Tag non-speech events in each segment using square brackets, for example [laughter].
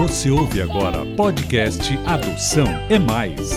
Você ouve agora podcast Adoção é Mais.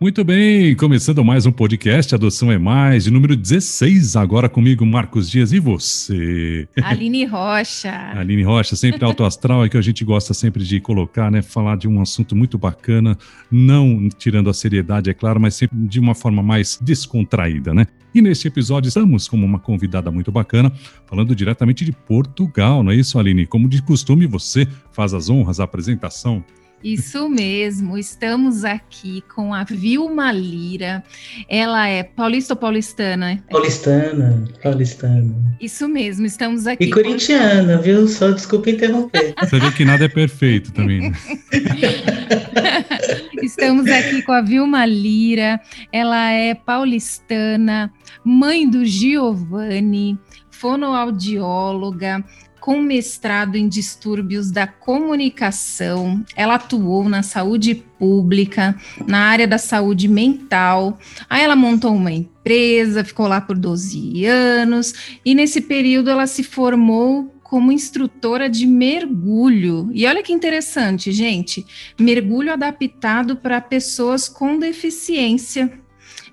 Muito bem, começando mais um podcast Adoção é Mais, de número 16, agora comigo, Marcos Dias, e você? Aline [laughs] Rocha. Aline Rocha, sempre alto astral, é que a gente gosta sempre de colocar, né, falar de um assunto muito bacana, não tirando a seriedade, é claro, mas sempre de uma forma mais descontraída, né? E neste episódio estamos com uma convidada muito bacana, falando diretamente de Portugal, não é isso, Aline? Como de costume, você faz as honras, a apresentação. Isso mesmo, estamos aqui com a Vilma Lira. Ela é paulista ou paulistana? Paulistana, paulistana. Isso mesmo, estamos aqui. E corintiana, com... viu? Só desculpa interromper. Você vê que nada é perfeito também. Né? [laughs] estamos aqui com a Vilma Lira. Ela é paulistana, mãe do Giovanni, fonoaudióloga, com mestrado em distúrbios da comunicação. Ela atuou na saúde pública, na área da saúde mental. Aí ela montou uma empresa, ficou lá por 12 anos, e nesse período ela se formou como instrutora de mergulho. E olha que interessante, gente, mergulho adaptado para pessoas com deficiência.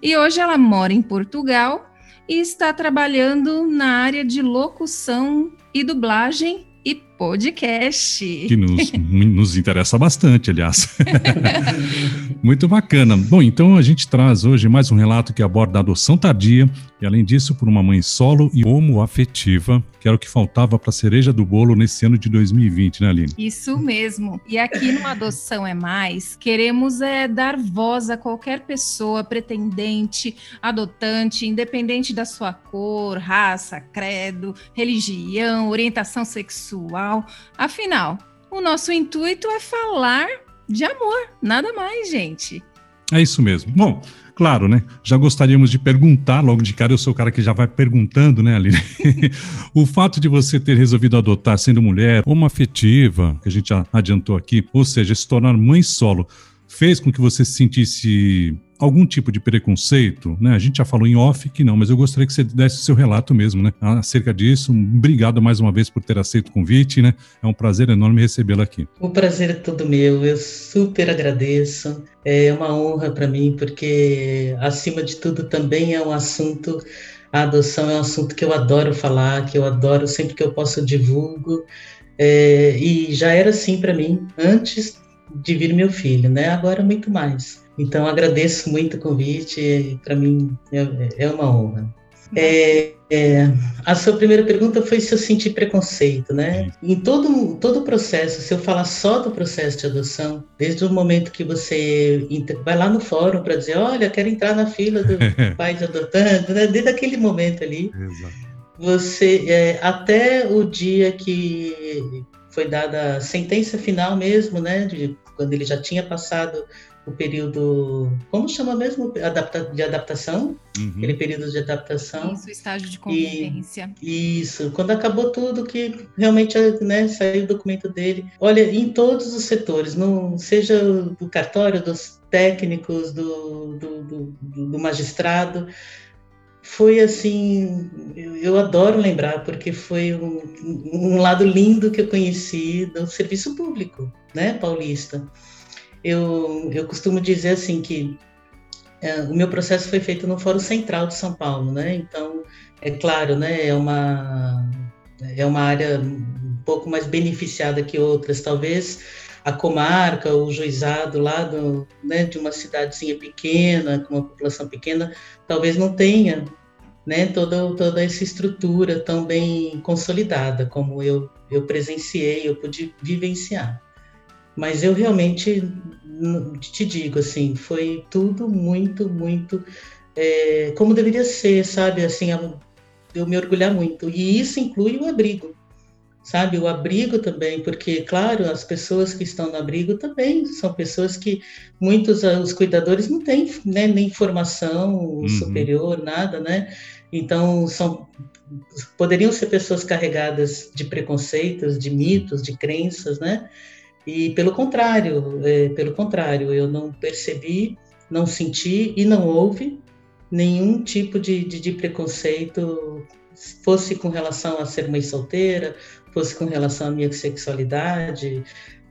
E hoje ela mora em Portugal e está trabalhando na área de locução e dublagem e podcast. Que nos, [laughs] nos interessa bastante, aliás. [laughs] Muito bacana. Bom, então a gente traz hoje mais um relato que aborda a adoção tardia e, além disso, por uma mãe solo e homoafetiva, que era o que faltava para a cereja do bolo nesse ano de 2020, né, Aline? Isso mesmo. E aqui no Adoção é Mais, queremos é, dar voz a qualquer pessoa pretendente, adotante, independente da sua cor, raça, credo, religião, orientação sexual. Afinal, o nosso intuito é falar de amor, nada mais, gente. É isso mesmo. Bom, Claro, né? Já gostaríamos de perguntar logo de cara, eu sou o cara que já vai perguntando, né, Aline? [laughs] o fato de você ter resolvido adotar sendo mulher, uma afetiva, que a gente já adiantou aqui, ou seja, se tornar mãe solo, fez com que você se sentisse algum tipo de preconceito, né? A gente já falou em off que não, mas eu gostaria que você desse o seu relato mesmo, né? Acerca disso. Obrigado mais uma vez por ter aceito o convite, né? É um prazer enorme recebê-la aqui. O prazer é todo meu. Eu super agradeço. É uma honra para mim, porque acima de tudo também é um assunto a adoção é um assunto que eu adoro falar, que eu adoro sempre que eu posso divulgo. É, e já era assim para mim antes de vir meu filho, né? Agora muito mais. Então, agradeço muito o convite, para mim é, é, uma honra. É, é, a sua primeira pergunta foi se eu senti preconceito, né? Em todo, todo o processo, se eu falar só do processo de adoção, desde o momento que você vai lá no fórum para dizer, olha, quero entrar na fila do [laughs] pai adotando, né? desde aquele momento ali, Exato. você é, até o dia que foi dada a sentença final mesmo, né? De, quando ele já tinha passado o período, como chama mesmo, Adapta, de adaptação, uhum. aquele período de adaptação. Isso, estágio de convivência. E, isso, quando acabou tudo, que realmente né, saiu o documento dele. Olha, em todos os setores, não seja do cartório, dos técnicos, do, do, do, do magistrado, foi assim, eu, eu, adoro lembrar, porque foi um, um lado lindo que eu conheci do serviço público, né, paulista eu, eu costumo dizer assim que é, o meu processo foi feito no Fórum Central de São Paulo, né? Então, é claro, né? É uma é uma área um pouco mais beneficiada que outras, talvez a comarca, o juizado lá do, né, de uma cidadezinha pequena, com uma população pequena, talvez não tenha né, toda, toda essa estrutura tão bem consolidada como eu, eu presenciei, eu pude vivenciar. Mas eu realmente te digo, assim, foi tudo muito, muito é, como deveria ser, sabe? Assim, eu me orgulhar muito. E isso inclui o abrigo, sabe? O abrigo também, porque, claro, as pessoas que estão no abrigo também são pessoas que muitos os cuidadores não têm né, nem formação uhum. superior, nada, né? Então, são poderiam ser pessoas carregadas de preconceitos, de mitos, de crenças, né? E pelo contrário, é, pelo contrário, eu não percebi, não senti e não houve nenhum tipo de, de, de preconceito fosse com relação a ser mãe solteira, fosse com relação à minha sexualidade,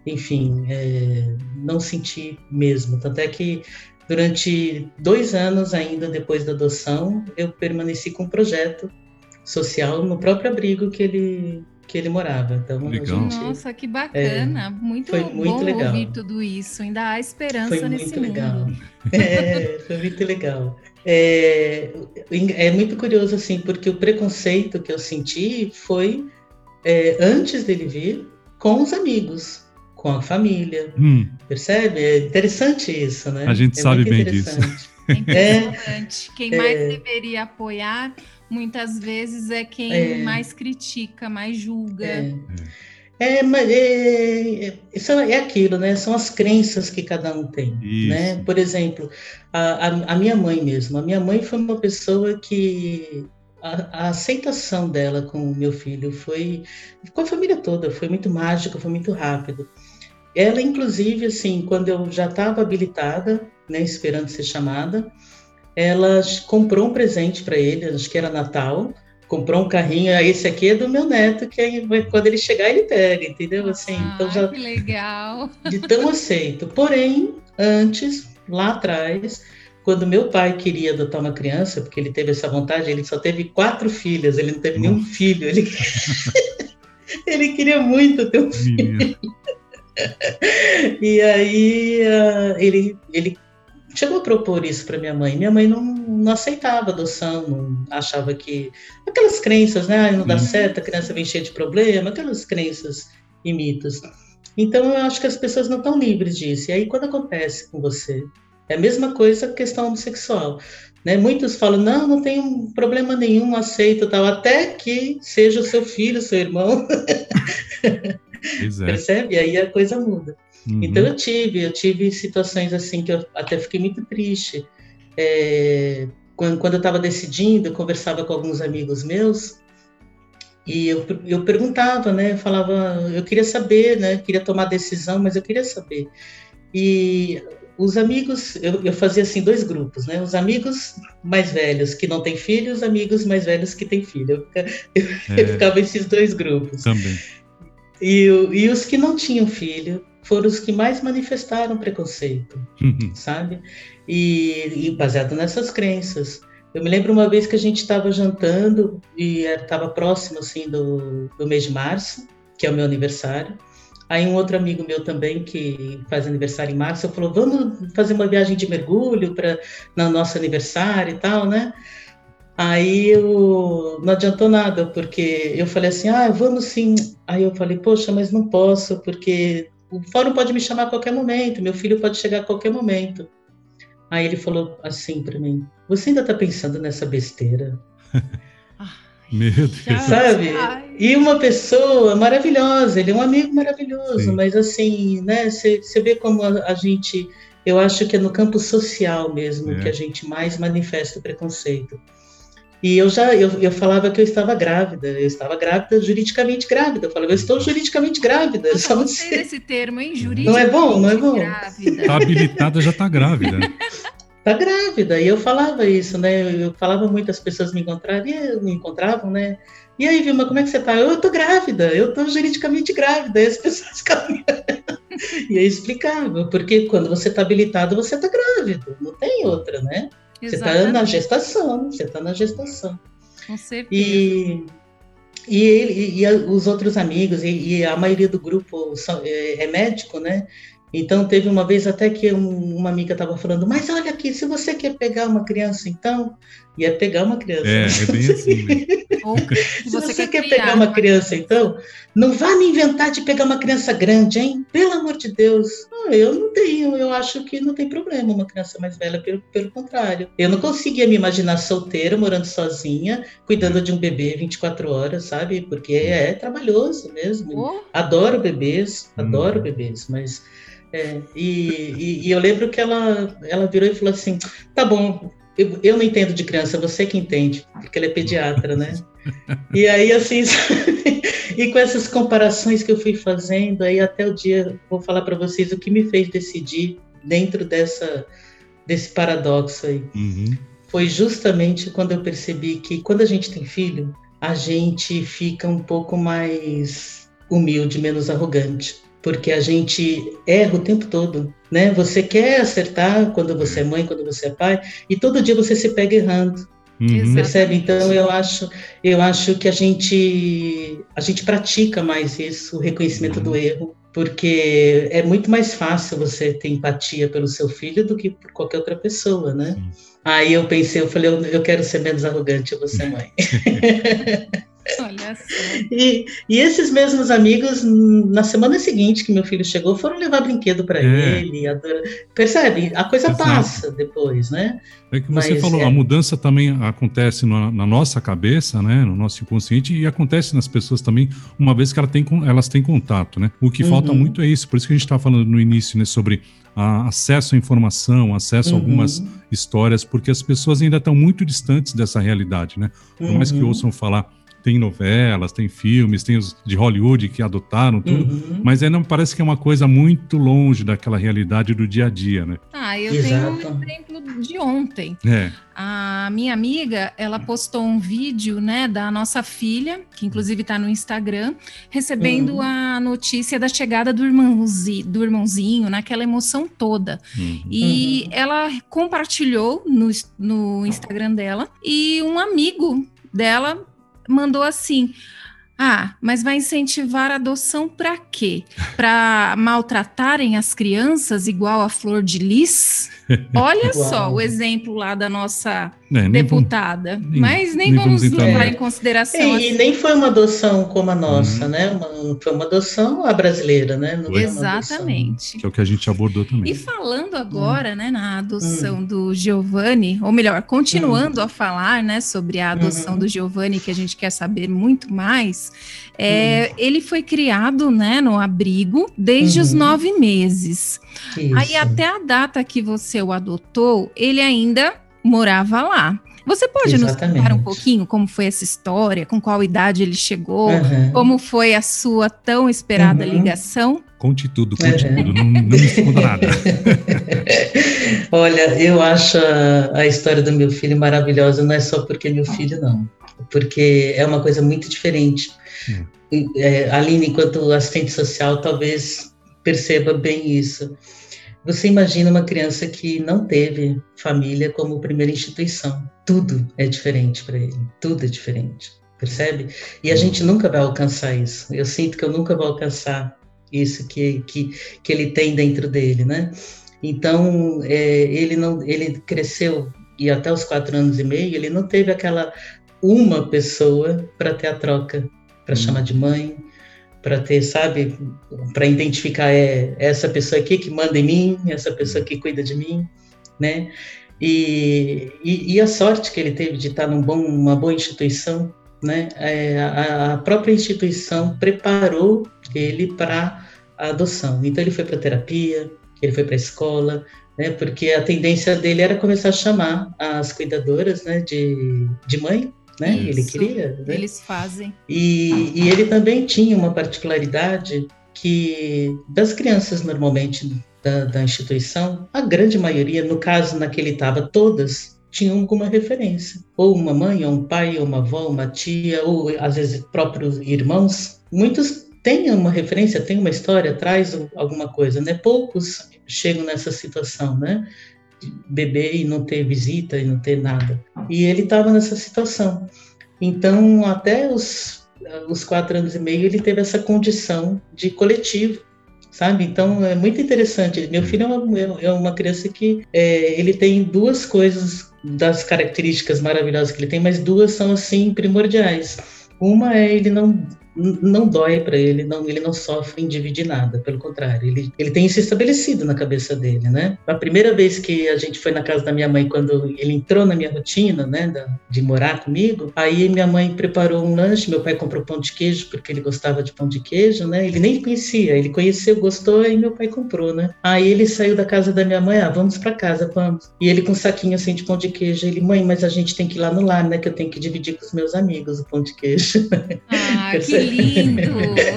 enfim, é, não senti mesmo. Tanto é que durante dois anos ainda depois da adoção, eu permaneci com um projeto social no próprio abrigo que ele que ele morava. Então, legal. Gente, Nossa, que bacana! É, muito, foi muito bom legal. ouvir tudo isso. Ainda há esperança foi nesse muito mundo. Legal. [laughs] É, foi muito legal. É, é muito curioso assim, porque o preconceito que eu senti foi é, antes dele vir com os amigos com a família. Hum. Percebe? É interessante isso, né? A gente é sabe bem disso. É impressionante. É, quem mais é, deveria apoiar, muitas vezes, é quem é, mais critica, mais julga. É, é mas é, isso é aquilo, né? São as crenças que cada um tem, isso. né? Por exemplo, a, a, a minha mãe mesmo. A minha mãe foi uma pessoa que a, a, aceitação dela com o meu filho foi com a família toda, foi muito mágica, foi muito rápido. Ela, inclusive, assim, quando eu já estava habilitada, né, esperando ser chamada, ela comprou um presente para ele, acho que era Natal, comprou um carrinho, esse aqui é do meu neto, que aí, quando ele chegar ele pega, entendeu? Assim, ah, então já que legal. [laughs] De tão aceito. Porém, antes, lá atrás, quando meu pai queria adotar uma criança, porque ele teve essa vontade, ele só teve quatro filhas, ele não teve nenhum filho, ele [laughs] ele queria muito ter um filho [laughs] e aí uh, ele, ele chegou a propor isso para minha mãe. Minha mãe não, não aceitava adoção, não achava que. Aquelas crenças, né? Não dá uhum. certo, a criança vem cheia de problema, aquelas crenças e mitos. Então eu acho que as pessoas não estão livres disso. E aí quando acontece com você, é a mesma coisa a questão homossexual. Né? Muitos falam, não, não tem problema nenhum, aceito tal, até que seja o seu filho, seu irmão. É. [laughs] Percebe? Aí a coisa muda. Uhum. Então eu tive, eu tive situações assim que eu até fiquei muito triste. É, quando, quando eu estava decidindo, eu conversava com alguns amigos meus e eu, eu perguntava, né? Eu falava, eu queria saber, né? Eu queria tomar decisão, mas eu queria saber. E os amigos, eu, eu, fazia assim dois grupos, né? Os amigos mais velhos que não têm filho, os amigos mais velhos que têm filho. Eu, [laughs] eu, é, eu ficava esses dois grupos. Também. E, e os que não tinham filho foram os que mais manifestaram preconceito, uhum. sabe? E, e, baseado nessas crenças. Eu me lembro uma vez que a gente estava jantando e estava próximo assim do, do mês de março, que é o meu aniversário. Aí um outro amigo meu também que faz aniversário em março, falou: "Vamos fazer uma viagem de mergulho para no nosso aniversário e tal, né?" Aí eu, não adiantou nada, porque eu falei assim, ah, vamos sim. Aí eu falei, poxa, mas não posso, porque o fórum pode me chamar a qualquer momento, meu filho pode chegar a qualquer momento. Aí ele falou assim para mim, você ainda está pensando nessa besteira? [laughs] Meu Deus. Sabe? E uma pessoa maravilhosa, ele é um amigo maravilhoso, Sim. mas assim, né, você vê como a, a, gente, eu acho que é no campo social mesmo é. que a gente mais manifesta o preconceito. E eu já eu, eu falava que eu estava grávida, eu estava grávida, juridicamente grávida. Eu falava, eu estou juridicamente grávida. Eu [laughs] só gostei desse termo, hein? Juridicamente não é bom, não é bom. Está habilitada, já está grávida. Está grávida. E eu falava isso, né? Eu falava muito, as pessoas me encontravam, e me encontravam, né? E aí, Vilma, como é que você está? Eu estou grávida, eu estou juridicamente grávida. E as pessoas ficavam. [laughs] e aí explicava, porque quando você está habilitado, você está grávida, não tem outra, né? Você está na gestação, você está na gestação. Com certeza. E, e, ele, e, os outros amigos, e, e, a maioria do grupo são, é, é, médico, né? Então, teve uma vez até que um, uma amiga estava falando, mas olha aqui, se você quer pegar uma criança, então, ia pegar uma criança. É, é bem assim. Né? [laughs] [laughs] se você, você quer, quer pegar uma criança, então, não vá me inventar de pegar uma criança grande, hein? Pelo amor de Deus. Ah, eu não tenho, eu acho que não tem problema uma criança mais velha, pelo, pelo contrário. Eu não conseguia me imaginar solteira, morando sozinha, cuidando de um bebê 24 horas, sabe? Porque é, é trabalhoso mesmo. Oh. Adoro bebês, adoro hum. bebês, mas é, e, e, e, eu lembro que ela, ela virou e falou assim: tá bom, eu, eu, não entendo de criança, você que entende, porque ela é pediatra, né? e aí, assim, [laughs] e com essas comparações que eu fui fazendo, aí até o dia, vou falar para vocês o que me fez decidir dentro dessa, desse paradoxo aí. Uhum. Foi justamente quando eu percebi que quando a gente tem filho, a gente fica um pouco mais humilde, menos arrogante, porque a gente erra o tempo todo, né? Você quer acertar quando você é mãe, quando você é pai, e todo dia você se pega errando. Uhum. Percebe? Então eu acho, eu acho que a gente a gente pratica mais isso, o reconhecimento uhum. do erro, porque é muito mais fácil você ter empatia pelo seu filho do que por qualquer outra pessoa, né? Sim. Aí eu pensei, eu falei, eu, eu quero ser menos arrogante, eu vou ser mãe. [laughs] Olha só. E, e, esses mesmos amigos, na semana seguinte que meu filho chegou, foram levar brinquedo para é. ele. Adora... Percebe? A coisa Exato. passa depois, né? É que você Mas, falou, é... a mudança também acontece na, na, nossa cabeça, né? No nosso inconsciente, e acontece nas pessoas também, uma vez que ela tem, elas têm contato, né? O que uhum. falta muito é isso. Por isso que a gente estava falando no início, né? Sobre a, acesso à informação, acesso uhum. a algumas histórias, porque as pessoas ainda estão muito distantes dessa realidade, né? Por mais que uhum. ouçam falar tem novelas, tem filmes, tem os de Hollywood que adotaram tudo, uhum. mas ainda parece que é uma coisa muito longe daquela realidade do dia a dia, né? Ah, eu Exato. tenho um exemplo de ontem. É. A minha amiga, ela postou um vídeo, né, da nossa filha, que inclusive está no Instagram, recebendo uhum. a notícia da chegada do irmãozinho, do irmãozinho, naquela emoção toda. Uhum. E uhum. ela compartilhou no, no Instagram dela e um amigo dela mandou assim: ah, mas vai incentivar a adoção para quê? Para maltratarem as crianças igual a Flor de Lis? [laughs] Olha só o exemplo lá da nossa é, deputada. Nem, mas nem, nem vamos, vamos levar em consideração. E, assim. e, nem foi uma adoção como a nossa, uhum. né? Uma, foi uma adoção a brasileira, né? Não Exatamente. Que é o que a gente abordou também. E falando agora, uhum. né, na adoção uhum. do Giovanni, ou melhor, continuando a falar, né, sobre a adoção uhum. do Giovanni, que a gente quer saber muito mais, é, uhum. ele foi criado, né, no abrigo desde os nove meses. Isso. Aí até a data que você o adotou, ele ainda morava lá. Você pode Exatamente. nos contar um pouquinho como foi essa história, com qual idade ele chegou, uhum. como foi a sua tão esperada uhum. ligação? Conte tudo, conte uhum. tudo, não, não me esconda nada. [laughs] Olha, eu acho a, a, história do meu filho maravilhosa, não é só porque é meu filho, não, porque é uma coisa muito diferente. Hum. É, Aline, enquanto assistente social, talvez perceba bem isso. Você imagina uma criança que não teve família como primeira instituição. Tudo é diferente para ele, tudo é diferente, percebe? E a gente nunca vai alcançar isso. Eu sinto que eu nunca vou alcançar isso que, que, que ele tem dentro dele, né? Então, é, ele não, ele cresceu e até os quatro anos e meio ele não teve aquela uma pessoa para ter a troca, para hum. chamar de mãe, para ter, sabe, para identificar é essa pessoa aqui que manda em mim, essa pessoa que cuida de mim, né? E, e, e a sorte que ele teve de estar num bom, uma boa instituição, né? É, a, a própria instituição preparou ele para a adoção. Então ele foi para terapia, ele foi para a escola, né? Porque a tendência dele era começar a chamar as cuidadoras, né? De, de mãe, né? Isso, ele queria. Né? Eles fazem. E, e ele também tinha uma particularidade que das crianças normalmente da, da, instituição, a grande maioria, no caso naquele estava, todas tinham alguma referência. Ou uma mãe, ou um pai, ou uma avó, uma tia, ou às vezes próprios irmãos. Muitos têm uma referência, têm uma história, traz alguma coisa, né? Poucos chegam nessa situação, né? Beber e não ter visita e não ter nada. E ele estava nessa situação. Então, até os, os quatro anos e meio, ele teve essa condição de coletivo, sabe? Então, é muito interessante. Meu filho é uma, é uma criança que é, ele tem duas coisas das características maravilhosas que ele tem, mas duas são, assim, primordiais. Uma é ele não não dói para ele, não, ele não sofre em dividir nada, pelo contrário, ele, ele tem isso estabelecido na cabeça dele, né? A primeira vez que a gente foi na casa da minha mãe, quando ele entrou na minha rotina, né, da, de morar comigo, aí minha mãe preparou um lanche, meu pai comprou pão de queijo, porque ele gostava de pão de queijo, né? Ele nem conhecia, ele conheceu, gostou, e meu pai comprou, né? Aí ele saiu da casa da minha mãe, ah, vamos para casa, vamos. E ele com um saquinho assim de pão de queijo, ele, mãe, mas a gente tem que ir lá no lar, né, que eu tenho que dividir com os meus amigos o pão de queijo. Ah, [laughs] que lindo!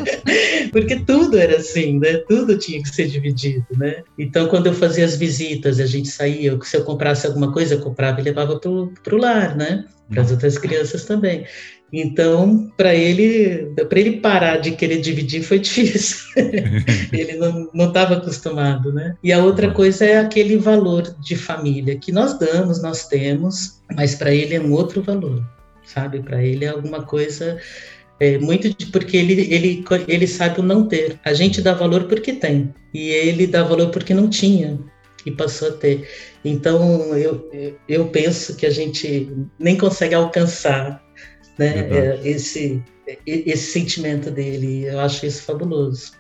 [laughs] Porque tudo era assim, né? Tudo tinha que ser dividido, né? Então, quando eu fazia as visitas, a gente saía, se eu comprasse alguma coisa, eu comprava e levava para o lar, né? para as outras crianças também. Então, para ele, para ele parar de querer dividir foi [laughs] difícil. ele não estava acostumado, né? E a outra coisa é aquele valor de família que nós damos, nós temos, mas para ele é um outro valor, sabe? Para ele é alguma coisa é, muito de, porque ele, ele, ele sabe o não ter. A gente dá valor porque tem, e ele dá valor porque não tinha e passou a ter. Então, eu, eu penso que a gente nem consegue alcançar né? É, esse, esse sentimento dele. Eu acho isso fabuloso.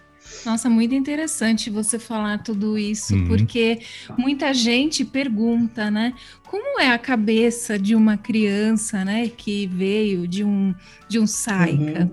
Nossa, muito interessante você falar tudo isso, uhum. porque muita gente pergunta, né? Como é a cabeça de uma criança, né, que veio de um de um saica? Uhum.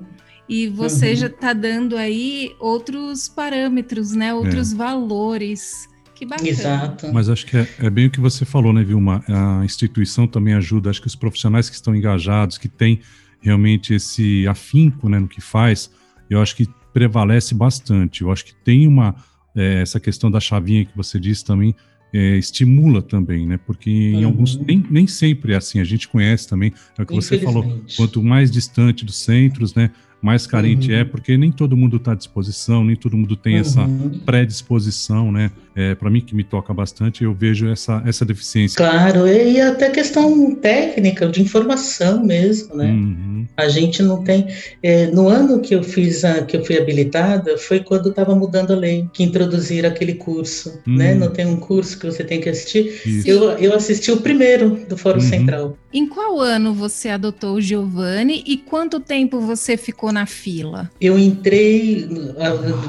E você uhum. já está dando aí outros parâmetros, né? Outros é. valores. Que bacana. Exato. Mas acho que é, é, bem o que você falou, né, Vilma? A instituição também ajuda. Acho que os profissionais que estão engajados, que têm realmente esse afinco né, no que faz, eu acho que prevalece bastante. Eu acho que tem uma. É, essa questão da chavinha que você disse também é, estimula também, né? Porque em uhum. alguns nem, nem sempre é assim. A gente conhece também, é o que você falou. Quanto mais distante dos centros, né? Mais carente é, uhum. é, porque nem todo mundo está à disposição, nem todo mundo tem uhum. essa predisposição, né? É, Para mim, que me toca bastante, eu vejo essa, essa deficiência. Claro, e até questão técnica, de informação mesmo, né? Uhum. A gente não tem. É, no ano que eu fiz, a, que eu fui habilitada, foi quando estava mudando a lei, que introduziram aquele curso, né? Uhum. Não tem um curso que você tem que assistir. Eu, eu assisti o primeiro do Fórum uhum. Central. Em qual ano você adotou o Giovanni e quanto tempo você ficou na fila? Eu entrei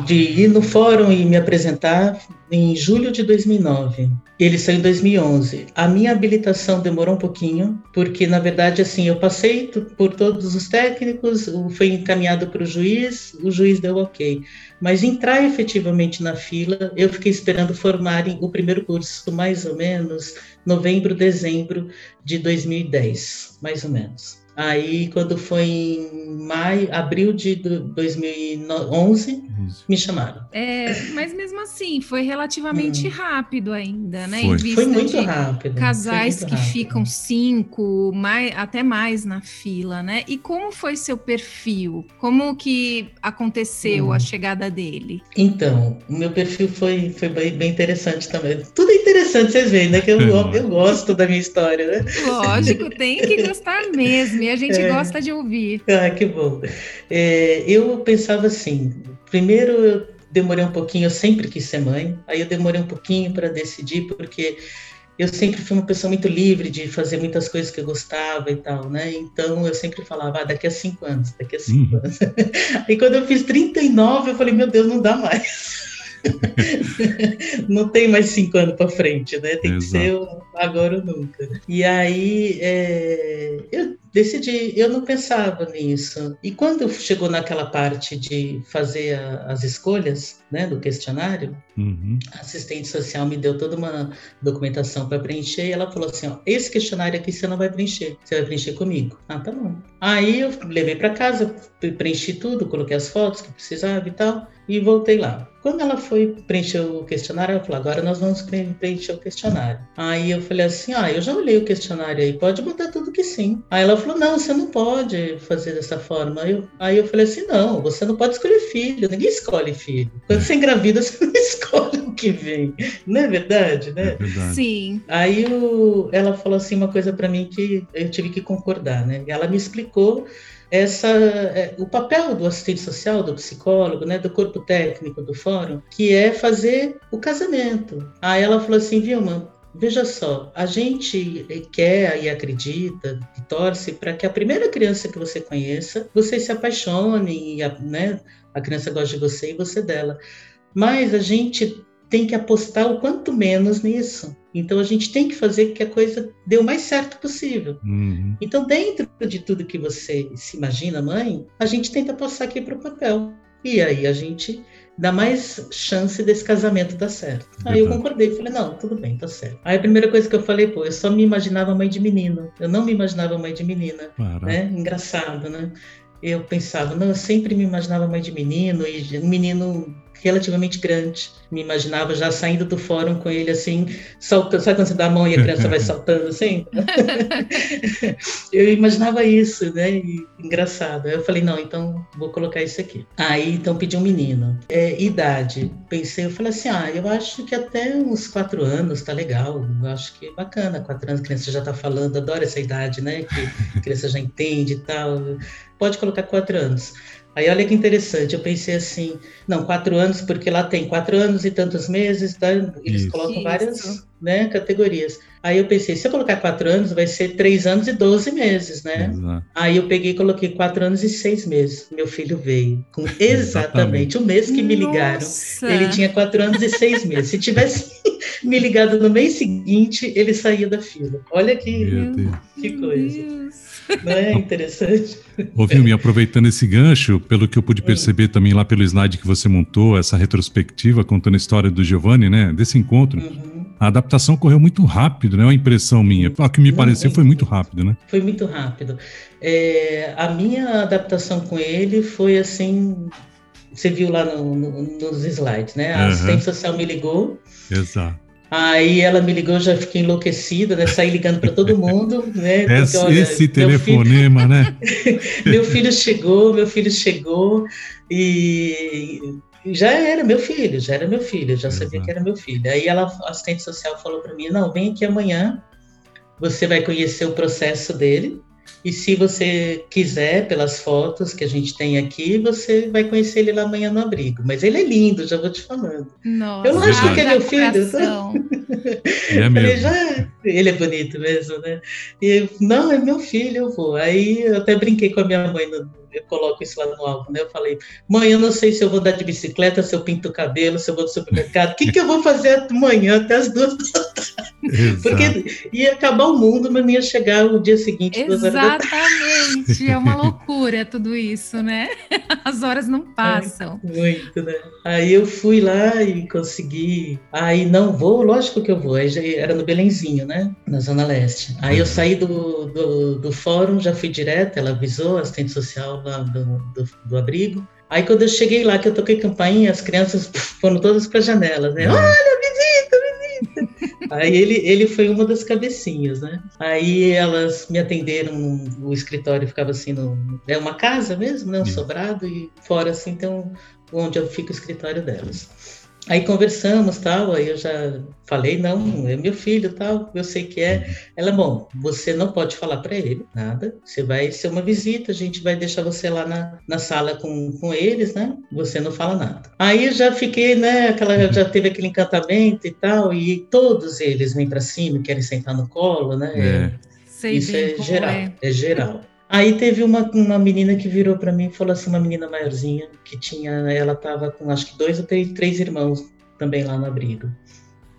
de ir no fórum e me apresentar em julho de 2009. Ele saiu em 2011. A minha habilitação demorou um pouquinho, porque na verdade assim, eu passei por todos os técnicos, foi encaminhado para o juiz, o juiz deu OK. Mas entrar efetivamente na fila, eu fiquei esperando formarem o primeiro curso, mais ou menos novembro, dezembro de 2010, mais ou menos. Aí, quando foi em maio, abril de 2011, me chamaram. É, mas mesmo assim, foi relativamente hum. rápido ainda, né? Foi, foi muito rápido. Casais muito que rápido. ficam cinco, mais, até mais na fila, né? E como foi seu perfil? Como que aconteceu hum. a chegada dele? Então, o meu perfil foi, foi bem, bem interessante também. Tudo é interessante, vocês veem, né? Que eu, eu gosto da minha história, né? Lógico, tem que gostar mesmo e a gente é. gosta de ouvir. Ah, que bom. É, eu pensava assim, primeiro eu demorei um pouquinho, eu sempre quis ser mãe, aí eu demorei um pouquinho para decidir, porque eu sempre fui uma pessoa muito livre de fazer muitas coisas que eu gostava e tal, né? Então eu sempre falava, ah, daqui a cinco anos, daqui a cinco uhum. anos. [laughs] Aí quando eu fiz 39, eu falei, meu Deus, não dá mais. [laughs] não tem mais cinco anos para frente, né? Tem Exato. que ser agora ou nunca. E aí é, eu decidi, eu não pensava nisso. E quando chegou naquela parte de fazer a, as escolhas, né, do questionário, uhum. a assistente social me deu toda uma documentação para preencher e ela falou assim: ó, esse questionário aqui você não vai preencher, você vai preencher comigo. Ah, tá bom. Aí eu levei para casa, preenchi tudo, coloquei as fotos que precisava e tal e voltei lá. Quando ela foi preencher o questionário, ela falou: agora nós vamos preencher o questionário. Aí eu falei assim: ah, eu já olhei o questionário aí, pode botar tudo que sim. Aí ela falou: não, você não pode fazer dessa forma. Aí eu, aí eu falei assim: não, você não pode escolher filho, ninguém escolhe filho. Quando você engravida, [laughs] você não escolhe que vem. Não é verdade, né? É verdade. Sim. Aí o, ela falou assim uma coisa para mim que eu tive que concordar, né? Ela me explicou essa, é, o papel do assistente social, do psicólogo, né, do corpo técnico do fórum, que é fazer o casamento. Aí ela falou assim, Vilma, veja só, a gente quer e acredita e torce para que a primeira criança que você conheça, você se apaixone, e a, né, a criança goste de você e você dela. Mas a gente tem que apostar o quanto menos nisso. Então a gente tem que fazer que a coisa dê o mais certo possível. Uhum. Então, dentro de tudo que você se imagina, mãe, a gente tenta passar aqui para o papel. E aí a gente dá mais chance desse casamento dar certo. Aí eu concordei, falei, não, tudo bem, tá certo. Aí a primeira coisa que eu falei, pô, eu só me imaginava mãe de menino. Eu não me imaginava mãe de menina. Né? Engraçado, né? Eu pensava, não, eu sempre me imaginava mãe de menino, e um menino relativamente grande. Me imaginava já saindo do fórum com ele assim, saltando. Sabe quando você dá a mão e a criança vai [laughs] saltando assim? [laughs] eu imaginava isso, né? E, engraçado. Eu falei, não, então vou colocar isso aqui. Aí então pedi um menino. É, idade. Pensei, eu falei assim, ah, eu acho que até uns quatro anos tá legal. Eu acho que é bacana, quatro anos, a criança já tá falando, adoro essa idade, né? Que a criança já entende e tal. Pode colocar quatro anos. Aí olha que interessante, eu pensei assim, não, quatro anos, porque lá tem quatro anos e tantos meses, tá? eles Isso. colocam várias né, categorias. Aí eu pensei, se eu colocar quatro anos, vai ser três anos e doze meses, né? Exato. Aí eu peguei e coloquei quatro anos e seis meses. Meu filho veio com [laughs] exatamente, exatamente. o mês que me ligaram. Nossa. Ele tinha quatro anos e seis meses. Se tivesse [laughs] me ligado no mês seguinte, ele saía da fila. Olha que, que coisa. Deus. Não [laughs] é interessante? Ô, Vilmi, aproveitando esse gancho, pelo que eu pude perceber também lá pelo slide que você montou, essa retrospectiva contando a história do Giovanni, né, desse encontro, uhum. a adaptação correu muito rápido, né, é uma impressão minha. O que me pareceu foi muito rápido, né? Foi muito rápido. É, a minha adaptação com ele foi assim, você viu lá no, no, nos slides, né? A uhum. assistente social me ligou. Exato. Aí ela me ligou, já fiquei enlouquecida, né? Saí ligando para todo mundo, né? [laughs] Porque, esse, olha, esse telefonema, filho... né? [laughs] meu filho chegou, meu filho chegou e já era meu filho, já era meu filho, já sabia que era meu filho. Aí ela, a assistente social falou para mim, não, vem aqui amanhã, você vai conhecer o processo dele e se você quiser, pelas fotos que a gente tem aqui, você vai conhecer ele lá amanhã no abrigo. Mas ele é lindo, já vou te falando. Nossa, eu não acho que é meu filho. [laughs] É mesmo. Já, ele é bonito mesmo, né? E não, é meu filho, eu vou. Aí eu até brinquei com a minha mãe no, eu coloco isso lá no álbum, né? Eu falei, mãe, eu não sei se eu vou dar de bicicleta, se eu pinto o cabelo, se eu vou no supermercado, o que, que eu vou fazer amanhã até as duas da tarde? Porque ia acabar o mundo, mas não ia chegar o dia seguinte. Exatamente, é uma loucura tudo isso, né? [laughs] As horas não passam. É, muito, né? Aí eu fui lá e consegui. Aí não vou, lógico que eu vou. Aí já era no Belenzinho, né? Na Zona Leste. Aí eu saí do, do, do fórum, já fui direto, ela avisou, assistente social lá do, do, do abrigo. Aí quando eu cheguei lá, que eu toquei campainha, as crianças [laughs] foram todas para a janela, né? Olha! Aí ele, ele foi uma das cabecinhas, né? Aí elas me atenderam, o escritório ficava assim, no, é uma casa mesmo, né? Um sobrado, e fora assim, então, onde eu fico o escritório delas. Aí conversamos, tal, aí eu já falei, não, é meu filho, tal, eu sei que é. Ela, bom, você não pode falar para ele nada, você vai ser uma visita, a gente vai deixar você lá na, na sala com, com eles, né? Você não fala nada. Aí já fiquei, né, aquela, já teve aquele encantamento e tal, e todos eles vêm para cima, querem sentar no colo, né? É. Sei Isso é geral, é. é geral. Aí teve uma, uma menina que virou para mim e falou assim, uma menina maiorzinha, que tinha, ela tava com acho que dois ou três, três irmãos também lá no abrigo.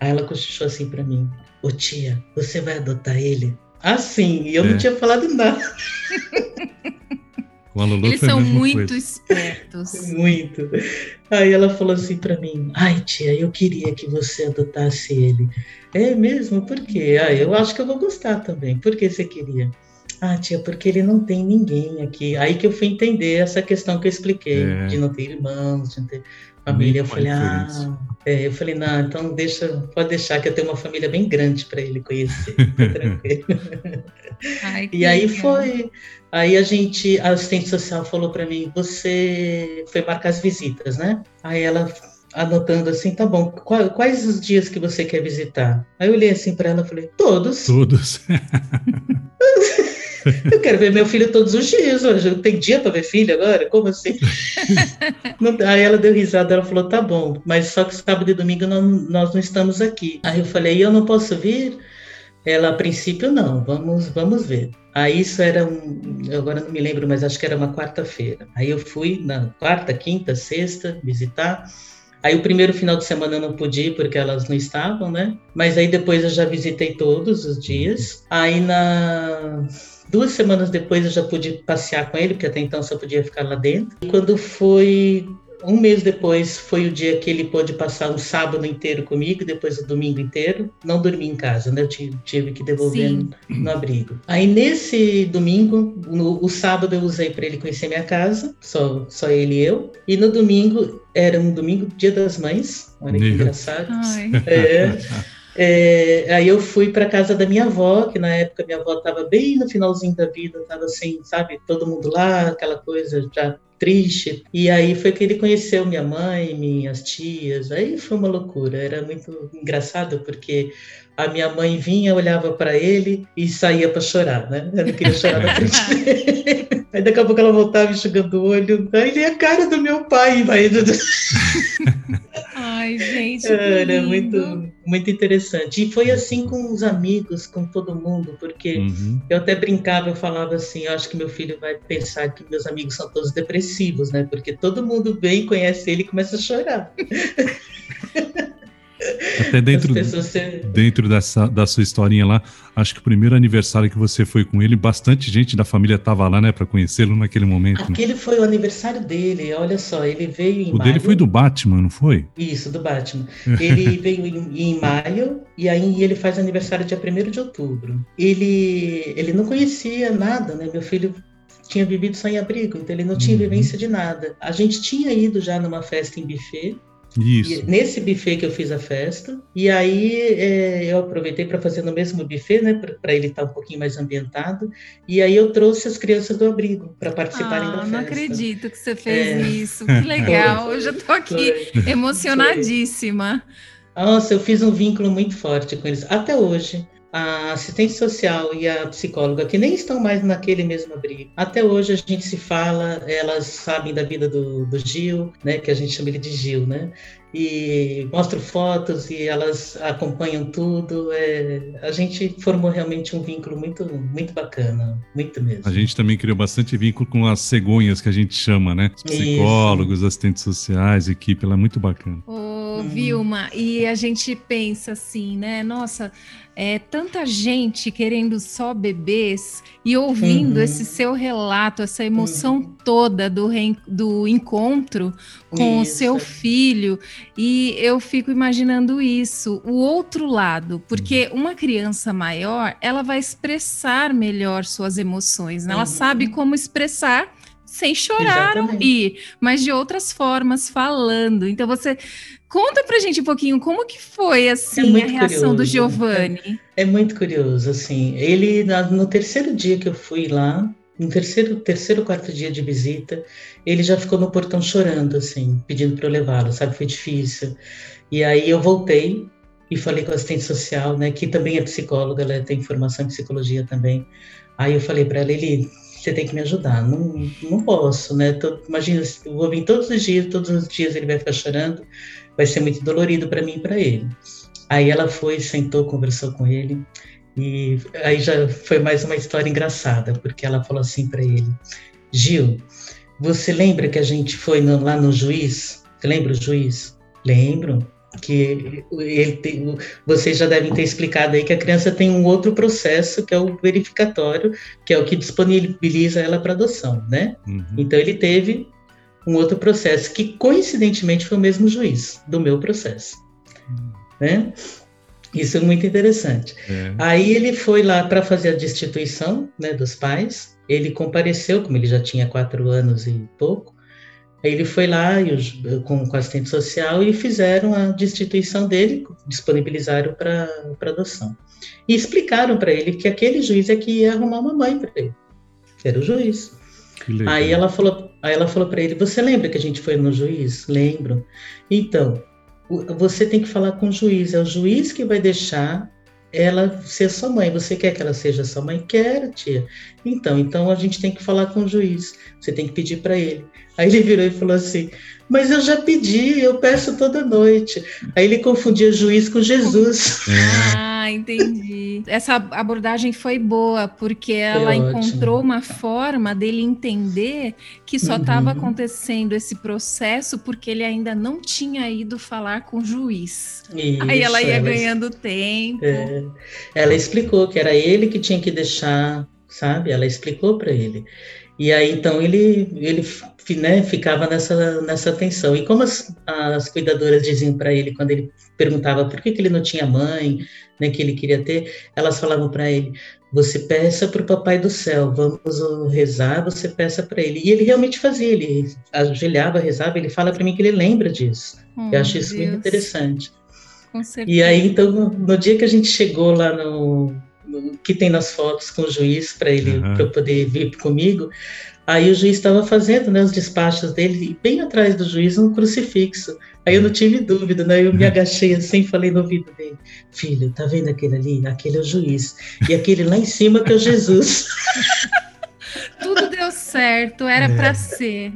Aí ela cochichou assim para mim, ô tia, você vai adotar ele? Assim, e eu é. não tinha falado nada. Eles são muito coisa. espertos. [laughs] Muito. Aí ela falou assim para mim: Ai, tia, eu queria que você adotasse ele. É mesmo? Por quê? Ah, eu acho que eu vou gostar também. Por que você queria? Ah, tia, porque ele não tem ninguém aqui. Aí que eu fui entender essa questão que eu expliquei, é. de não ter irmãos, de não ter família. Eu falei, ah, é, eu falei, não, então deixa, pode deixar que eu tenho uma família bem grande para ele conhecer. [laughs] tranquilo. Ai, e aí legal. foi. Aí a gente, a assistente social falou para mim, você foi marcar as visitas, né? Aí ela anotando assim, tá bom, quais os dias que você quer visitar? Aí eu olhei assim para ela e falei, todos. Todos. [laughs] Eu quero ver meu filho todos os dias. Hoje tem dia para ver filho agora? Como assim? [laughs] Aí ela deu risada, ela falou: tá bom, mas só que sábado e domingo não, nós não estamos aqui. Aí eu falei: eu não posso vir? Ela, a princípio, não, vamos, vamos ver. Aí isso era um, agora não me lembro, mas acho que era uma quarta-feira. Aí eu fui na quarta, quinta, sexta visitar. Aí o primeiro final de semana eu não pude ir porque elas não estavam, né? Mas aí depois eu já visitei todos os dias. Aí na Duas semanas depois eu já pude passear com ele, porque até então só podia ficar lá dentro. E quando foi um mês depois foi o dia que ele pôde passar um sábado inteiro comigo, depois o domingo inteiro. Não dormi em casa, né? Eu tive, que devolver no, no, abrigo. Aí nesse domingo, no, o sábado eu usei para ele conhecer minha casa, só, só ele e eu. E no domingo, era um domingo, dia das mães. Olha que engraçado. [laughs] É. É, aí eu fui para casa da minha avó, que na época minha avó estava bem no finalzinho da vida, estava assim, sabe, todo mundo lá, aquela coisa já triste. E aí foi que ele conheceu minha mãe, minhas tias. Aí foi uma loucura. Era muito engraçado porque a minha mãe vinha, olhava para ele e saía para chorar, né? Eu não queria chorar na frente [laughs] dele. Aí daqui a pouco ela voltava enxugando o olho. Aí ele é a cara do meu pai, vai. [laughs] Ai, gente. Era muito, muito interessante. E foi assim com os amigos, com todo mundo, porque uhum. eu até brincava, eu falava assim: eu acho que meu filho vai pensar que meus amigos são todos depressivos, né? Porque todo mundo vem, conhece ele e começa a chorar. [laughs] Até dentro, dentro dessa, da sua historinha lá, acho que o primeiro aniversário que você foi com ele, bastante gente da família estava lá, né, para conhecê-lo naquele momento. Né? Aquele né? foi o aniversário dele, olha só, ele veio em o maio. dele foi do Batman, não foi? Isso, do Batman. Ele [laughs] veio em, em, maio e aí ele faz aniversário dia 1 de outubro. Ele, ele não conhecia nada, né, meu filho tinha vivido só em abrigo, então ele não tinha uhum. vivência de nada. A gente tinha ido já numa festa em buffet, isso. E nesse buffet que eu fiz a festa, e aí é, eu aproveitei para fazer no mesmo buffet, né, para ele estar tá um pouquinho mais ambientado, e aí eu trouxe as crianças do abrigo para participarem ah, da festa. Não acredito que você fez é. isso, que [laughs] legal, eu já estou aqui foi. emocionadíssima. Foi. Nossa, eu fiz um vínculo muito forte com eles, até hoje a assistente social e a psicóloga, que nem estão mais naquele mesmo abrigo. Até hoje a gente se fala, elas sabem da vida do, do Gil, né, que a gente chama ele de Gil, né? E mostro fotos e elas acompanham tudo. É, a gente formou realmente um vínculo muito, muito bacana, muito mesmo. A gente também criou bastante vínculo com as cegonhas que a gente chama, né? Os psicólogos, Isso. assistentes sociais, equipe, ela é muito bacana. Ô, Vilma, e a gente pensa assim, né? Nossa, é, tanta gente querendo só bebês e ouvindo uhum. esse seu relato, essa emoção uhum. toda do, do encontro com isso. o seu filho. E eu fico imaginando isso, o outro lado, porque uhum. uma criança maior, ela vai expressar melhor suas emoções, né? ela sabe uhum. como expressar sem chorar ouvir, mas de outras formas, falando. Então você conta pra gente um pouquinho como que foi assim é a reação curioso. do Giovanni. É, é, muito curioso, assim. Ele no terceiro dia que eu fui lá, no terceiro, terceiro, quarto dia de visita, ele já ficou no portão chorando, assim, pedindo para eu levá-lo, sabe? Foi difícil. E aí eu voltei e falei com a assistente social, né, que também é psicóloga, ela tem formação em psicologia também. Aí eu falei para ela, ele você tem que me ajudar. Não, não posso, né? Tô, imagina, eu vou vir todos os dias, todos os dias ele vai ficar chorando, vai ser muito dolorido para mim e para ele. Aí ela foi, sentou, conversou com ele, e aí já foi mais uma história engraçada, porque ela falou assim para ele: Gil, você lembra que a gente foi no, lá no juiz? Você lembra o juiz? Lembro que ele tem, vocês já devem ter explicado aí que a criança tem um outro processo que é o verificatório, que é o que disponibiliza ela para adoção, né? Uhum. Então ele teve um outro processo que coincidentemente foi o mesmo juiz do meu processo, né? Isso é muito interessante. É. Aí ele foi lá para fazer a destituição, né, dos pais. Ele compareceu, como ele já tinha quatro anos e pouco, Aí ele foi lá e os, com, com assistente social e fizeram a destituição dele, disponibilizaram para adoção. E explicaram para ele que aquele juiz é que ia arrumar uma mãe para ele, era o juiz. Aí ela falou, aí ela falou para ele: "Você lembra que a gente foi no juiz? Lembro. Então, você tem que falar com o juiz. É o juiz que vai deixar ela ser sua mãe. Você quer que ela seja sua mãe? Quero, tia. Então, então a gente tem que falar com o juiz. Você tem que pedir para ele. Aí ele virou e falou assim: Mas eu já pedi, eu peço toda noite. Aí ele confundia juiz com Jesus. Ah, entendi. Essa abordagem foi boa, porque ela encontrou uma forma dele entender que só estava uhum. acontecendo esse processo porque ele ainda não tinha ido falar com o juiz. Isso, Aí ela ia ela, ganhando tempo. É, ela explicou que era ele que tinha que deixar, sabe? Ela explicou para ele. E aí, então, ele, ele né, ficava nessa, nessa tensão. E como as, as cuidadoras diziam para ele, quando ele perguntava por que, que ele não tinha mãe, né, que ele queria ter, elas falavam para ele: você peça para o Papai do Céu, vamos rezar, você peça para ele. E ele realmente fazia, ele ajoelhava, rezava, ele fala para mim que ele lembra disso. Oh, Eu acho isso Deus. muito interessante. E aí, então, no, no, dia que a gente chegou lá no, no que tem nas fotos com o juiz para ele uhum. para poder vir comigo, aí o juiz estava fazendo né, os despachos dele e bem atrás do juiz um crucifixo. Aí eu não tive dúvida, né? Eu me uhum. agachei assim e falei no ouvido dele: Filho, tá vendo aquele ali? Aquele é o juiz. E aquele lá em cima que é o Jesus. [laughs] Tudo deu certo, era é. para ser.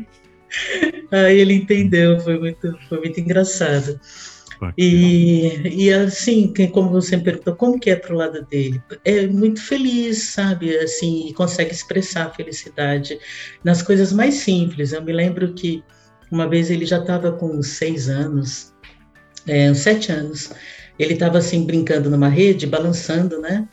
Aí ele entendeu, foi muito, foi muito engraçado. E, e assim, como você me perguntou, como que é pro lado dele? É muito feliz, sabe? Assim, consegue expressar a felicidade nas coisas mais simples. Eu me lembro que uma vez ele já estava com seis anos, é, sete anos. Ele estava assim brincando numa rede, balançando, né?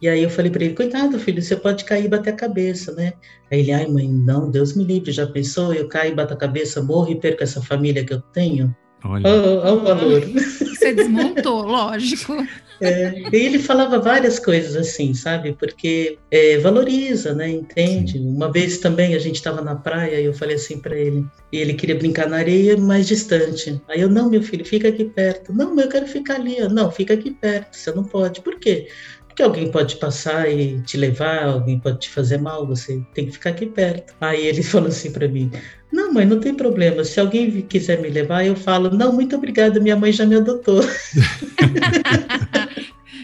E aí eu falei para ele, cuidado, filho, você pode cair e bater a cabeça, né? Aí ele, ai mãe, não, Deus me livre, já pensou? Eu caio, bato a cabeça, morro e perco essa família que eu tenho? Olha. Olha o valor. Você desmontou, lógico. É, e ele falava várias coisas assim, sabe? Porque é, valoriza, né? Entende? Sim. Uma vez também a gente estava na praia e eu falei assim para ele, e ele queria brincar na areia mais distante. Aí eu, não, meu filho, fica aqui perto. Não, eu quero ficar ali. Não, fica aqui perto. Você não pode. Por quê? Porque alguém pode passar e te levar, alguém pode te fazer mal, você tem que ficar aqui perto. Aí ele [laughs] falou assim para mim: mãe, não tem problema. Se alguém quiser me levar, eu falo: Não, muito obrigada, minha mãe já me adotou. [laughs]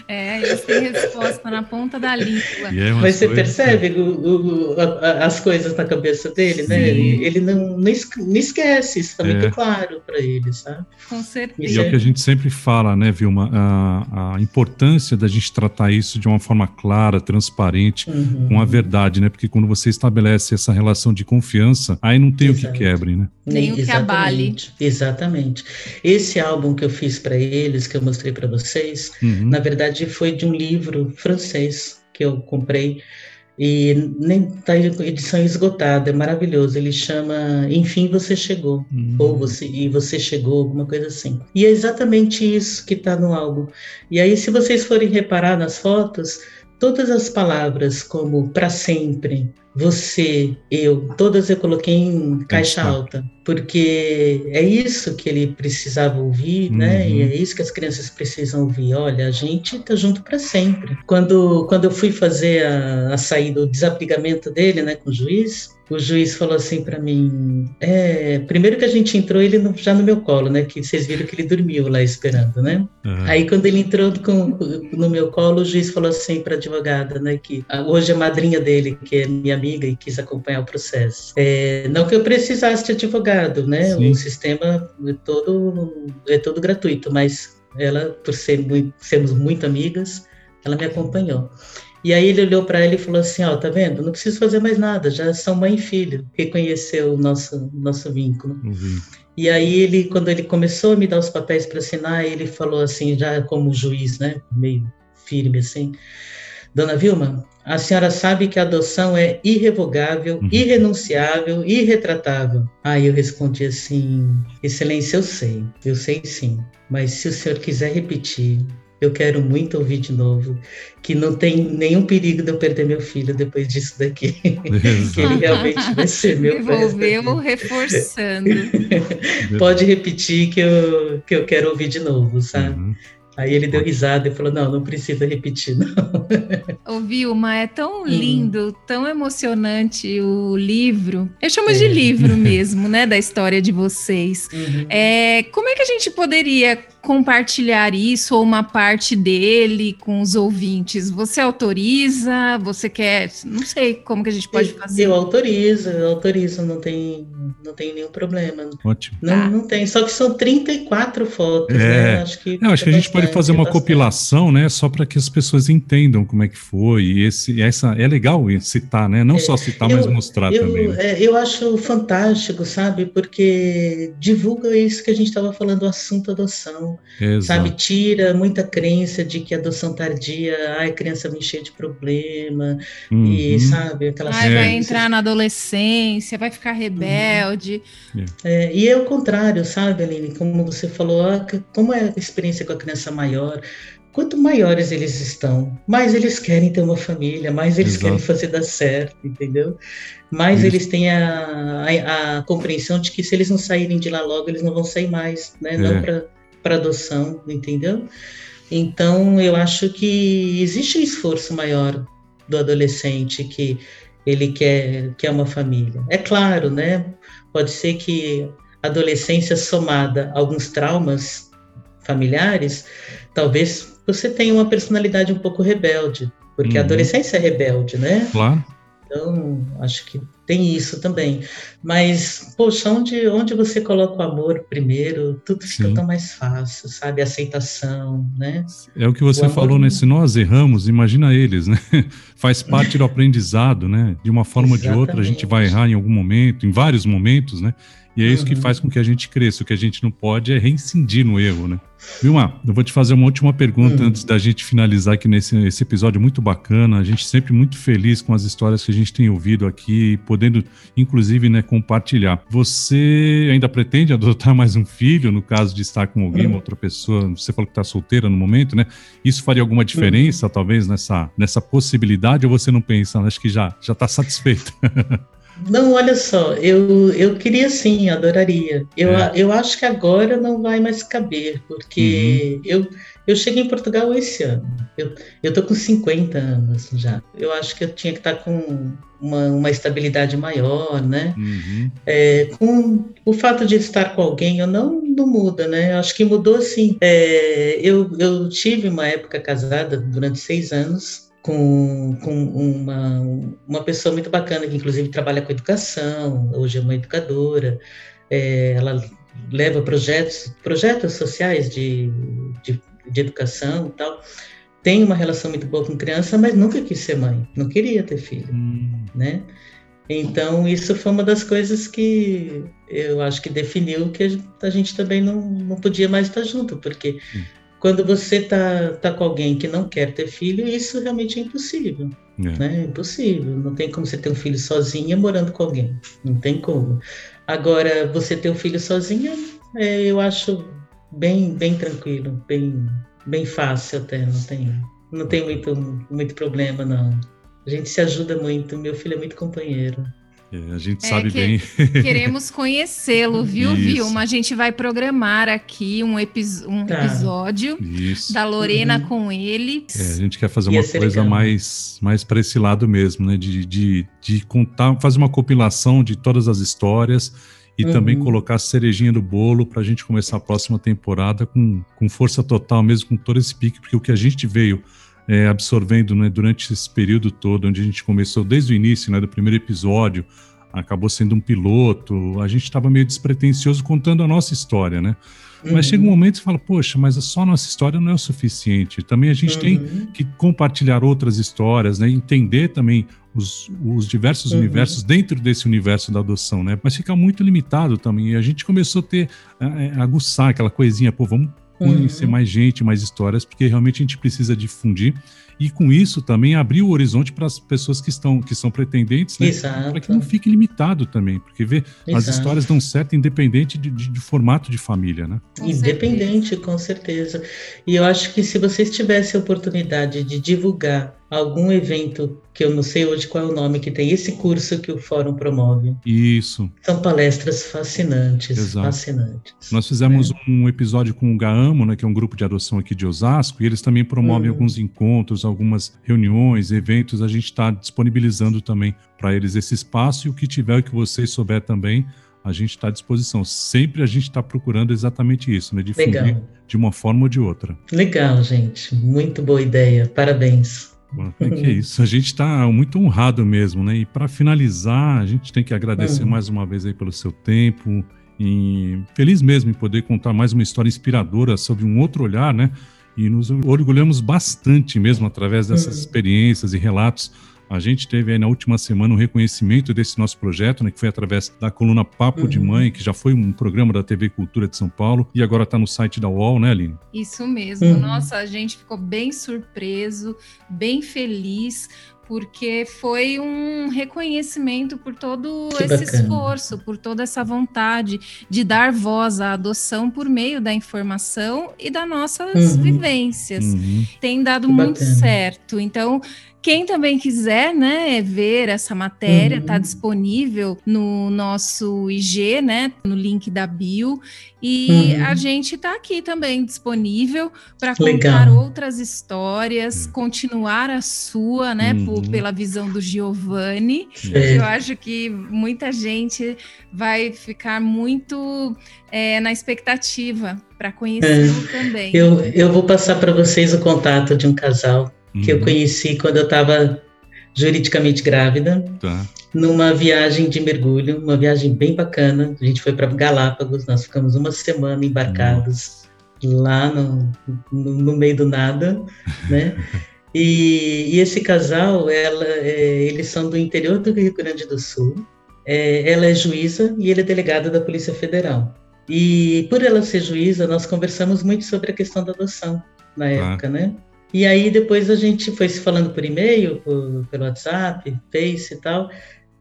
É, eles têm resposta na ponta da língua. É Mas você percebe o, o, a, as coisas na cabeça dele, né? Sim. né? Ele, ele não, não, esquece, isso está é. muito claro para ele, sabe? Com certeza. E é o que a gente sempre fala, né, Vilma? A, a importância da gente tratar isso de uma forma clara, transparente, uhum. com a verdade, né? Porque quando você estabelece essa relação de confiança, aí não tem Exato. o que quebre, né? Nem o que abale. Exatamente. Esse álbum que eu fiz para eles, que eu mostrei para vocês, uhum. na verdade verdade, foi de um livro francês que eu comprei e nem está edição esgotada, é maravilhoso. Ele chama Enfim Você Chegou, uhum. ou você, E Você Chegou, alguma coisa assim. E é exatamente isso que está no álbum. E aí, se vocês forem reparar nas fotos, todas as palavras como para sempre, você, eu, todas eu coloquei em caixa alta, porque é isso que ele precisava ouvir, uhum. né? E é isso que as crianças precisam ouvir. Olha, a gente tá junto para sempre. Quando, quando eu fui fazer a, a saída, o desapligamento dele, né, com o juiz, o juiz falou assim para mim: é, primeiro que a gente entrou, ele no, já no meu colo, né? Que vocês viram que ele dormiu lá esperando, né? Uhum. Aí quando ele entrou com, no meu colo, o juiz falou assim para advogada, né? Que hoje a madrinha dele, que é minha amiga e quis acompanhar o processo. É, não que eu precisasse de advogado, né? Sim. O sistema é todo é todo gratuito, mas ela, por ser muito, sermos muito amigas, ela me acompanhou. E aí ele olhou para ela e falou assim: Ó, oh, tá vendo? Não preciso fazer mais nada, já são mãe e filho. Reconheceu o nosso, nosso vínculo. Uhum. E aí ele, quando ele começou a me dar os papéis para assinar, ele falou assim, já como juiz, né? Meio firme assim: Dona Vilma, a senhora sabe que a adoção é irrevogável, uhum. irrenunciável, irretratável. Aí eu respondi assim: Excelência, eu sei, eu sei sim. Mas se o senhor quiser repetir, eu quero muito ouvir de novo, que não tem nenhum perigo de eu perder meu filho depois disso daqui. [laughs] que ele realmente vai ser meu [laughs] Envolveu reforçando. [laughs] Pode repetir que eu, que eu quero ouvir de novo, sabe? Uhum. Aí ele deu risada e falou: Não, não precisa repetir, não. [laughs] Ô, Vilma, é tão uhum. lindo, uhum. tão emocionante o livro. Eu chamo é. de livro mesmo, né? Da história de vocês. Uhum. É, como é que a gente poderia compartilhar isso ou uma parte dele com os ouvintes? Você autoriza? Você quer? Não sei como que a gente pode fazer. Eu autorizo, eu autorizo, não tem, não tem nenhum problema. Ótimo. Não, ah. não tem, só que são 34 fotos, é. né? Acho que, Eu acho que a gente pode fazer uma compilação, né? Só para que as pessoas entendam como é que foi. E esse, essa é legal citar, né? Não é, só citar, eu, mas mostrar eu, também. Né? É, eu acho fantástico, sabe? Porque divulga isso que a gente estava falando, o assunto adoção Exato. sabe? Tira muita crença de que adoção tardia, ai, a criança vem cheia de problema, uhum. e sabe, aquelas ai, vai entrar na adolescência, vai ficar rebelde. Uhum. É, e é o contrário, sabe, Aline? Como você falou, como é a experiência com a criança maior, quanto maiores eles estão, mais eles querem ter uma família, mais eles Exato. querem fazer dar certo, entendeu? Mais Isso. eles têm a, a, a, compreensão de que se eles não saírem de lá logo, eles não vão sair mais, né? É. Não para adoção, entendeu? Então, eu acho que existe um esforço maior do adolescente que ele quer, quer uma família. É claro, né? Pode ser que a adolescência somada a alguns traumas familiares, talvez você tem uma personalidade um pouco rebelde, porque uhum. a adolescência é rebelde, né? Claro. Então, acho que tem isso também. Mas, poxa, onde, onde você coloca o amor primeiro, tudo fica Sim. tão mais fácil, sabe? Aceitação, né? É o que você o falou, né? Se nós erramos, imagina eles, né? [laughs] Faz parte do [laughs] aprendizado, né? De uma forma ou de outra, a gente vai errar em algum momento, em vários momentos, né? E é isso uhum. que faz com que a gente cresça. O que a gente não pode é reincidir no erro, né? Vilma, eu vou te fazer uma última pergunta uhum. antes da gente finalizar aqui nesse esse episódio muito bacana. A gente sempre muito feliz com as histórias que a gente tem ouvido aqui, podendo, inclusive, né, compartilhar. Você ainda pretende adotar mais um filho, no caso de estar com alguém, uhum. outra pessoa? Você falou que está solteira no momento, né? Isso faria alguma diferença, uhum. talvez, nessa, nessa possibilidade, ou você não pensa? Acho que já está satisfeita. [laughs] Não, olha só, eu, eu queria sim, adoraria. Eu, é. eu acho que agora não vai mais caber, porque uhum. eu, eu cheguei em Portugal esse ano. Eu, eu tô com 50 anos já. Eu acho que eu tinha que estar tá com uma, uma estabilidade maior, né? Uhum. É, com o fato de estar com alguém, eu não, não muda, né? Eu acho que mudou assim. É, eu, eu tive uma época casada durante seis anos com, com uma, uma pessoa muito bacana, que inclusive trabalha com educação, hoje é uma educadora, é, ela leva projetos, projetos sociais de, de, de educação e tal, tem uma relação muito boa com criança, mas nunca quis ser mãe, não queria ter filho, hum. né? Então, isso foi uma das coisas que eu acho que definiu que a gente também não, não podia mais estar junto, porque hum. Quando você está tá com alguém que não quer ter filho, isso realmente é impossível. É. Né? É impossível. Não tem como você ter um filho sozinha morando com alguém. Não tem como. Agora, você ter um filho sozinha, é, eu acho bem, bem tranquilo, bem, bem fácil até. Não tem, não tem muito, muito problema, não. A gente se ajuda muito. Meu filho é muito companheiro. É, a gente é sabe que bem. [laughs] queremos conhecê-lo, viu, Isso. Vilma? A gente vai programar aqui um, epi um tá. episódio Isso. da Lorena uhum. com ele. É, a gente quer fazer uma coisa mais, mais para esse lado mesmo, né? De, de, de contar, fazer uma compilação de todas as histórias e uhum. também colocar a cerejinha do bolo para a gente começar a próxima temporada com, com força total, mesmo com todo esse pique, porque o que a gente veio é, absorvendo né, durante esse período todo, onde a gente começou desde o início, né, do primeiro episódio, acabou sendo um piloto, a gente estava meio despretensioso contando a nossa história, né? Uhum. Mas chega um momento que você fala, poxa, mas só a nossa história não é o suficiente. Também a gente uhum. tem que compartilhar outras histórias, né? Entender também os, os diversos uhum. universos dentro desse universo da adoção, né? Mas fica muito limitado também. E a gente começou a ter, a, a aguçar aquela coisinha, pô, vamos conhecer uhum. mais gente, mais histórias, porque realmente a gente precisa difundir e com isso também abrir o horizonte para as pessoas que estão que são pretendentes, né? Para que não fique limitado também, porque vê Exato. as histórias dão certo independente de, de, de formato de família, né? Com independente, certeza. com certeza. E eu acho que se vocês tivessem a oportunidade de divulgar algum evento que eu não sei hoje qual é o nome que tem esse curso que o fórum promove. Isso. São palestras fascinantes, Exato. fascinantes. Nós fizemos é. um episódio com o Gaamo, né, que é um grupo de adoção aqui de Osasco, e eles também promovem hum. alguns encontros, algumas reuniões, eventos. A gente está disponibilizando também para eles esse espaço e o que tiver o que vocês souber também, a gente está à disposição. Sempre a gente está procurando exatamente isso, né? Difundir Legal. de uma forma ou de outra. Legal, gente. Muito boa ideia. Parabéns. É que é isso, a gente está muito honrado mesmo, né? E para finalizar, a gente tem que agradecer uhum. mais uma vez aí pelo seu tempo e feliz mesmo em poder contar mais uma história inspiradora sobre um outro olhar, né? E nos orgulhamos bastante mesmo através dessas uhum. experiências e relatos A gente teve aí na última semana um reconhecimento desse nosso projeto, né, que foi através da coluna Papo uhum. de Mãe, que já foi um programa da TV Cultura de São Paulo e agora está no site da UOL, né, Aline? Isso mesmo. Uhum. Nossa, a gente ficou bem surpreso, bem feliz, porque foi um reconhecimento por todo que esse bacana. esforço, por toda essa vontade de dar voz à adoção por meio da informação e das nossas uhum. vivências. Uhum. Tem dado que muito bacana. certo. Então, quem também quiser, né, ver essa matéria, está uhum. disponível no nosso IG, né, no link da bio. E uhum. a gente está aqui também disponível para contar outras histórias, uhum. continuar a sua, né, por, uhum. pela visão do Giovanni. É. Eu acho que muita gente vai ficar muito é, na expectativa para conhecê-lo é. também. Eu, eu vou passar para vocês o contato de um casal que eu uhum. conheci quando eu estava juridicamente grávida, tá. numa viagem de mergulho, uma viagem bem bacana. A gente foi para Galápagos, nós ficamos uma semana embarcados Nossa. lá no, no, no, meio do nada, [laughs] né? E, e esse casal, ela, é, eles são do interior do Rio Grande do Sul. É, ela é juíza e ele é delegado da Polícia Federal. E por ela ser juíza, nós conversamos muito sobre a questão da adoção na tá. época, né? E aí depois a gente foi se falando por e-mail, por, pelo WhatsApp, Face e tal,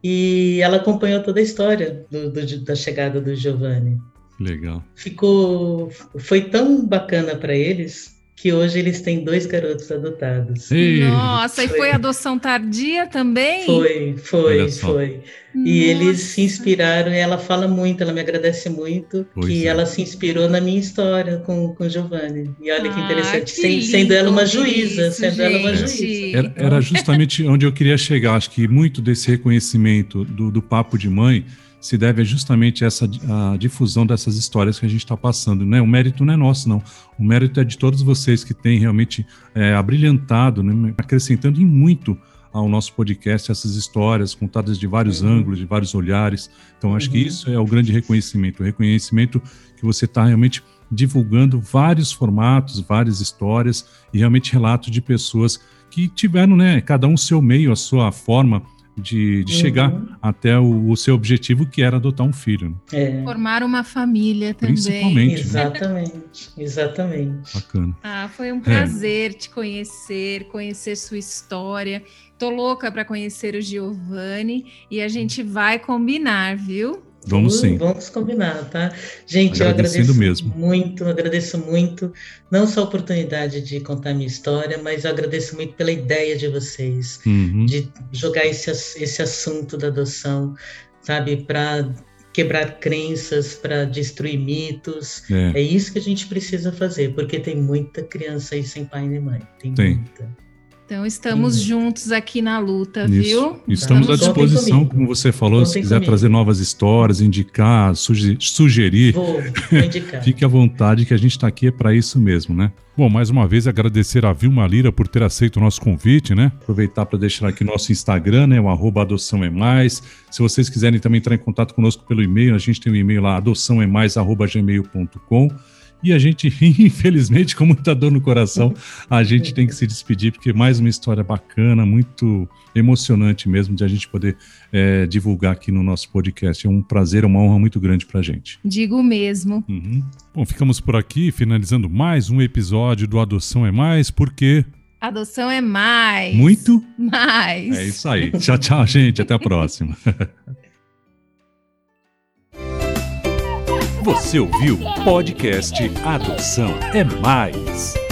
e ela acompanhou toda a história do, do, da chegada do Giovanni. Legal. Ficou, foi tão bacana para eles que hoje eles têm dois garotos adotados. Nossa, foi. e foi adoção tardia também? Foi, foi, foi. Nossa. E eles se inspiraram, e ela fala muito, ela me agradece muito, pois que é. ela se inspirou na minha história com, com Giovanni. E olha que ah, interessante, que lindo, sendo ela uma juíza, isso, sendo gente. ela uma juíza. Era, era justamente onde eu queria chegar, acho que muito desse reconhecimento do, do papo de mãe se deve justamente a essa a difusão dessas histórias que a gente está passando. Né? O mérito não é nosso, não. O mérito é de todos vocês que têm realmente é, abrilhantado, né? acrescentando em muito ao nosso podcast essas histórias contadas de vários uhum. ângulos, de vários olhares. Então, acho uhum. que isso é o grande reconhecimento. O reconhecimento que você está realmente divulgando vários formatos, várias histórias e realmente relatos de pessoas que tiveram, né, cada um seu meio, a sua forma de, de uhum. chegar até o, o, seu objetivo, que era adotar um filho. É. Formar uma família também. Principalmente. Né? Exatamente, né? exatamente. Bacana. Ah, foi um prazer é. te conhecer, conhecer sua história. Tô louca para conhecer o Giovanni e a gente vai combinar, viu? Vamos sim. Vamos combinar, tá? Gente, eu agradeço mesmo. muito, agradeço muito, não só a oportunidade de contar minha história, mas eu agradeço muito pela ideia de vocês, uhum. de jogar esse, esse assunto da adoção, sabe, para quebrar crenças, para destruir mitos. É. é. isso que a gente precisa fazer, porque tem muita criança aí sem pai nem mãe. Tem, tem. muita. Então estamos uhum. juntos aqui na luta, Isso. viu? Estamos, à disposição, como você falou, Contem se quiser comigo. trazer novas histórias, indicar, sugerir, vou, vou indicar. [laughs] fique à vontade que a gente está aqui é para isso mesmo, né? Bom, mais uma vez agradecer a Vilma Lira por ter aceito o nosso convite, né? Aproveitar para deixar aqui nosso Instagram, né? O arroba adoção é mais. Se vocês quiserem também entrar em contato conosco pelo e-mail, a gente tem o um e-mail lá, adoção E a gente, [laughs] infelizmente, com muita dor no coração, a gente tem que se despedir, porque mais uma história bacana, muito emocionante mesmo, de a gente poder é, divulgar aqui no nosso podcast. É um prazer, uma honra muito grande para a gente. Digo mesmo. Uhum. Bom, ficamos por aqui, finalizando mais um episódio do Adoção é Mais, porque. Adoção é mais. Muito? Mais. É isso aí. Tchau, tchau, gente. Até a próxima. [laughs] Você ouviu podcast Adoção é Mais.